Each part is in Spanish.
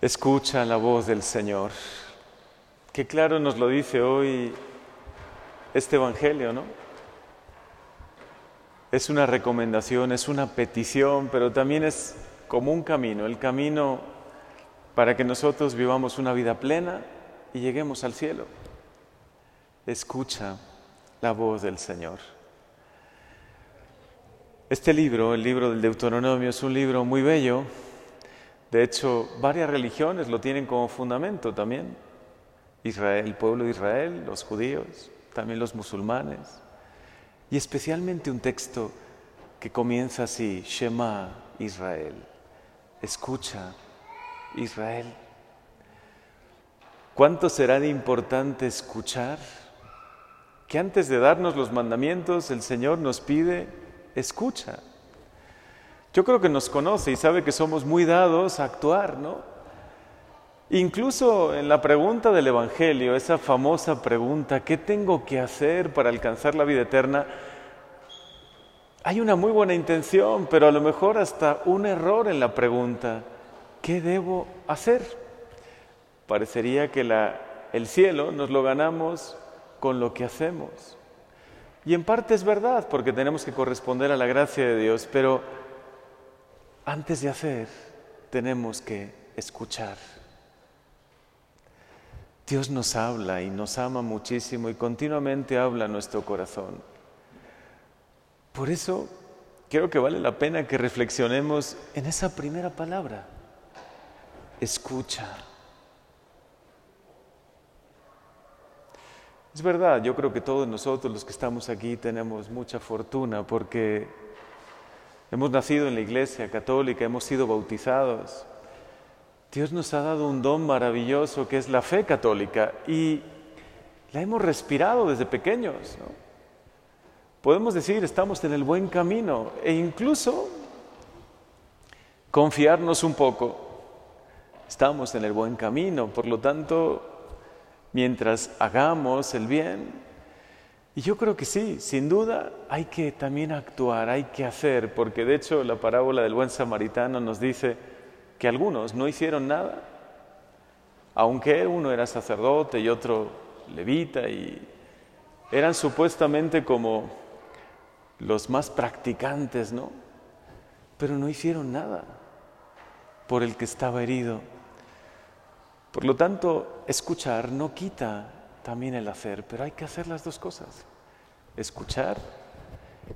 Escucha la voz del Señor. Qué claro nos lo dice hoy este Evangelio, ¿no? Es una recomendación, es una petición, pero también es como un camino, el camino para que nosotros vivamos una vida plena y lleguemos al cielo. Escucha la voz del Señor. Este libro, el libro del Deuteronomio, es un libro muy bello. De hecho, varias religiones lo tienen como fundamento también. Israel, el pueblo de Israel, los judíos, también los musulmanes. Y especialmente un texto que comienza así, Shema Israel. Escucha, Israel. ¿Cuánto será de importante escuchar? Que antes de darnos los mandamientos, el Señor nos pide, escucha. Yo creo que nos conoce y sabe que somos muy dados a actuar, ¿no? Incluso en la pregunta del Evangelio, esa famosa pregunta, ¿qué tengo que hacer para alcanzar la vida eterna? Hay una muy buena intención, pero a lo mejor hasta un error en la pregunta. ¿Qué debo hacer? Parecería que el cielo nos lo ganamos con lo que hacemos. Y en parte es verdad, porque tenemos que corresponder a la gracia de Dios, pero antes de hacer, tenemos que escuchar. Dios nos habla y nos ama muchísimo y continuamente habla a nuestro corazón. Por eso creo que vale la pena que reflexionemos en esa primera palabra. Escucha. Es verdad, yo creo que todos nosotros los que estamos aquí tenemos mucha fortuna porque hemos nacido en la iglesia católica, hemos sido bautizados, Dios nos ha dado un don maravilloso que es la fe católica y la hemos respirado desde pequeños. Podemos decir, estamos en el buen camino e incluso confiarnos un poco. Estamos en el buen camino, por lo tanto, mientras hagamos el bien, y yo creo que sí, sin duda hay que también actuar, hay que hacer, porque de hecho la parábola del buen samaritano nos dice, que algunos no hicieron nada, aunque uno era sacerdote y otro levita y eran supuestamente como los más practicantes, ¿no? Pero no hicieron nada por el que estaba herido. Por lo tanto, escuchar no quita también el hacer, pero hay que hacer las dos cosas. Escuchar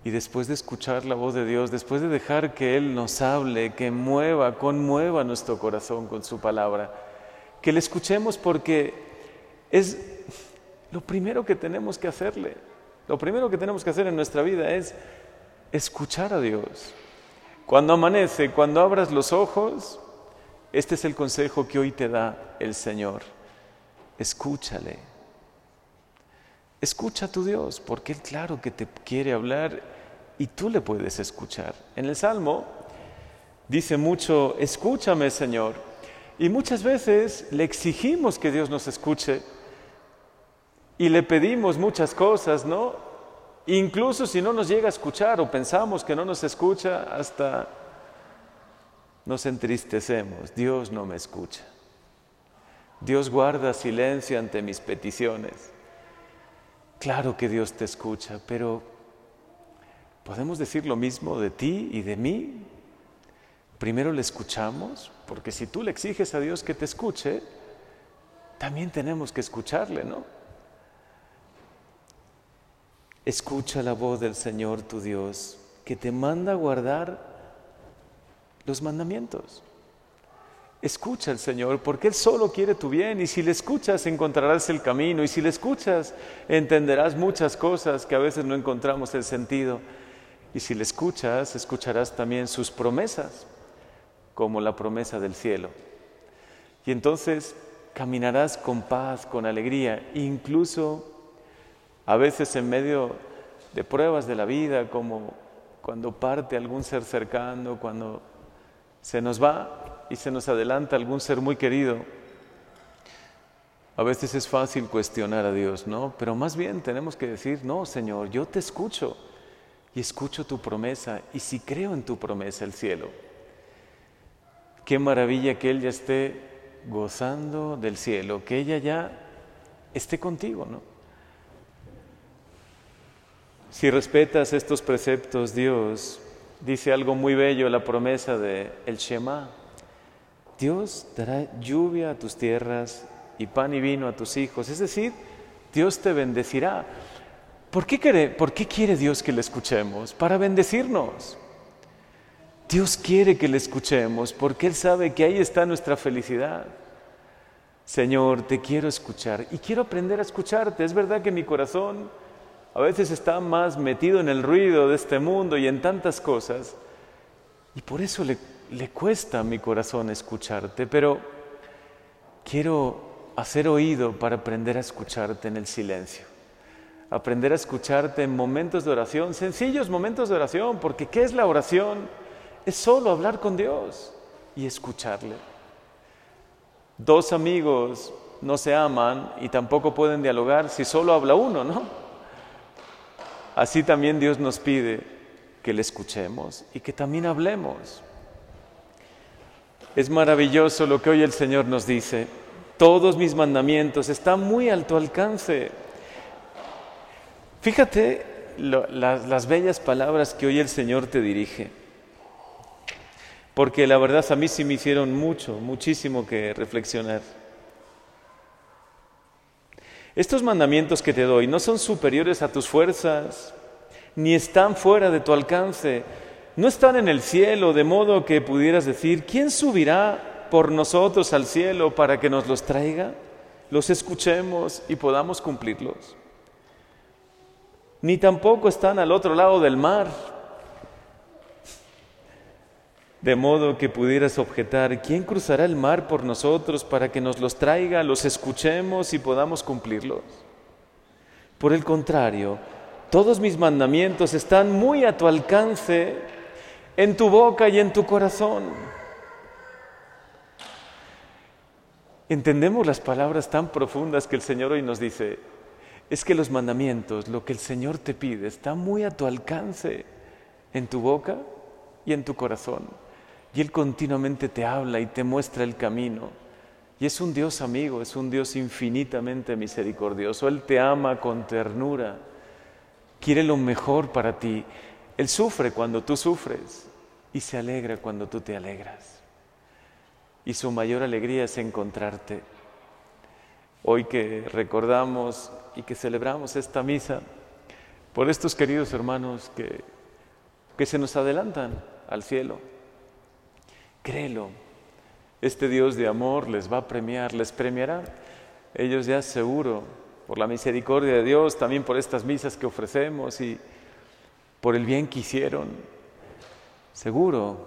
y después de escuchar la voz de Dios, después de dejar que Él nos hable, que mueva, conmueva nuestro corazón con su palabra, que le escuchemos porque es lo primero que tenemos que hacerle. Lo primero que tenemos que hacer en nuestra vida es escuchar a Dios. Cuando amanece, cuando abras los ojos, este es el consejo que hoy te da el Señor. Escúchale. Escucha a tu Dios, porque Él claro que te quiere hablar y tú le puedes escuchar. En el Salmo dice mucho, escúchame Señor. Y muchas veces le exigimos que Dios nos escuche y le pedimos muchas cosas, ¿no? Incluso si no nos llega a escuchar o pensamos que no nos escucha, hasta nos entristecemos. Dios no me escucha. Dios guarda silencio ante mis peticiones. Claro que Dios te escucha, pero ¿podemos decir lo mismo de ti y de mí? Primero le escuchamos, porque si tú le exiges a Dios que te escuche, también tenemos que escucharle, ¿no? Escucha la voz del Señor tu Dios, que te manda a guardar los mandamientos. Escucha al Señor, porque Él solo quiere tu bien y si le escuchas encontrarás el camino y si le escuchas entenderás muchas cosas que a veces no encontramos el sentido y si le escuchas escucharás también sus promesas, como la promesa del cielo. Y entonces caminarás con paz, con alegría, incluso a veces en medio de pruebas de la vida, como cuando parte algún ser cercano, cuando se nos va, y se nos adelanta algún ser muy querido, a veces es fácil cuestionar a Dios, ¿no? Pero más bien tenemos que decir, no, Señor, yo te escucho y escucho tu promesa y si creo en tu promesa el cielo. Qué maravilla que Él ya esté gozando del cielo, que ella ya esté contigo, ¿no? Si respetas estos preceptos, Dios dice algo muy bello, la promesa de el Shema. Dios dará lluvia a tus tierras y pan y vino a tus hijos. Es decir, Dios te bendecirá. ¿Por qué quiere, por qué quiere Dios que le escuchemos? Para bendecirnos. Dios quiere que le escuchemos porque Él sabe que ahí está nuestra felicidad. Señor, te quiero escuchar y quiero aprender a escucharte. Es verdad que mi corazón a veces está más metido en el ruido de este mundo y en tantas cosas y por eso le, le cuesta a mi corazón escucharte, pero quiero hacer oído para aprender a escucharte en el silencio. Aprender a escucharte en momentos de oración, sencillos momentos de oración, porque ¿qué es la oración? Es solo hablar con Dios y escucharle. Dos amigos no se aman y tampoco pueden dialogar si solo habla uno, ¿no? Así también Dios nos pide que le escuchemos y que también hablemos. Es maravilloso lo que hoy el Señor nos dice. Todos mis mandamientos están muy a tu alcance. Fíjate las bellas palabras que hoy el Señor te dirige. Porque la verdad a mí sí me hicieron mucho, muchísimo que reflexionar. Estos mandamientos que te doy no son superiores a tus fuerzas, ni están fuera de tu alcance, no están en el cielo, de modo que pudieras decir, ¿quién subirá por nosotros al cielo para que nos los traiga? Los escuchemos y podamos cumplirlos. Ni tampoco están al otro lado del mar, de modo que pudieras objetar, ¿quién cruzará el mar por nosotros para que nos los traiga, los escuchemos y podamos cumplirlos? Por el contrario, todos mis mandamientos están muy a tu alcance, en tu boca y en tu corazón. Entendemos las palabras tan profundas que el Señor hoy nos dice. Es que los mandamientos, lo que el Señor te pide, está muy a tu alcance, en tu boca y en tu corazón. Y Él continuamente te habla y te muestra el camino. Y es un Dios amigo, es un Dios infinitamente misericordioso. Él te ama con ternura, quiere lo mejor para ti. Él sufre cuando tú sufres y se alegra cuando tú te alegras. Y su mayor alegría es encontrarte. Hoy que recordamos y que celebramos esta misa, por estos queridos hermanos que, que se nos adelantan al cielo, Créelo. Este Dios de amor les va a premiar, les premiará. Ellos ya seguro, por la misericordia de Dios, también por estas misas que ofrecemos y por el bien que hicieron, seguro,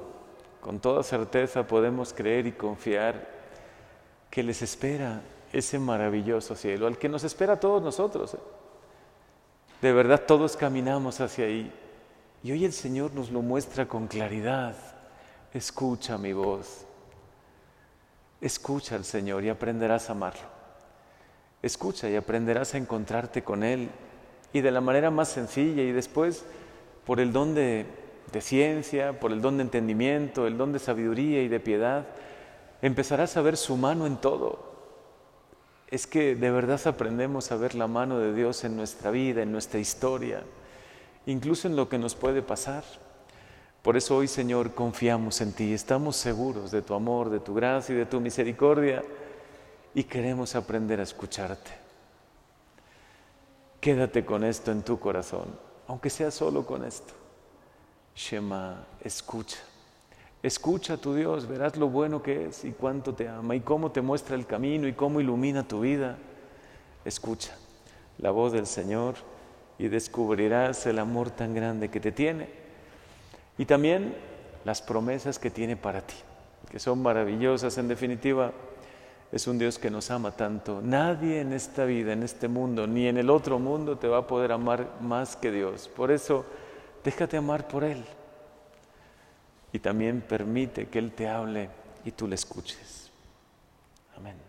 con toda certeza podemos creer y confiar que les espera ese maravilloso cielo, al que nos espera a todos nosotros. ¿eh? De verdad todos caminamos hacia ahí. Y hoy el Señor nos lo muestra con claridad escucha mi voz. Escucha al Señor y aprenderás a amarlo. Escucha y aprenderás a encontrarte con Él y de la manera más sencilla y después por el don de, ciencia, por el don de entendimiento, el don de sabiduría y de piedad, empezarás a ver su mano en todo. Es que de verdad aprendemos a ver la mano de Dios en nuestra vida, en nuestra historia, incluso en lo que nos puede pasar. Por eso hoy, Señor, confiamos en ti, estamos seguros de tu amor, de tu gracia y de tu misericordia y queremos aprender a escucharte. Quédate con esto en tu corazón, aunque sea solo con esto. Shema, escucha. Escucha a tu Dios, verás lo bueno que es y cuánto te ama y cómo te muestra el camino y cómo ilumina tu vida. Escucha la voz del Señor y descubrirás el amor tan grande que te tiene y también las promesas que tiene para ti, que son maravillosas. En definitiva, es un Dios que nos ama tanto. Nadie en esta vida, en este mundo, ni en el otro mundo te va a poder amar más que Dios. Por eso, déjate amar por Él. Y también permite que Él te hable y tú le escuches. Amén.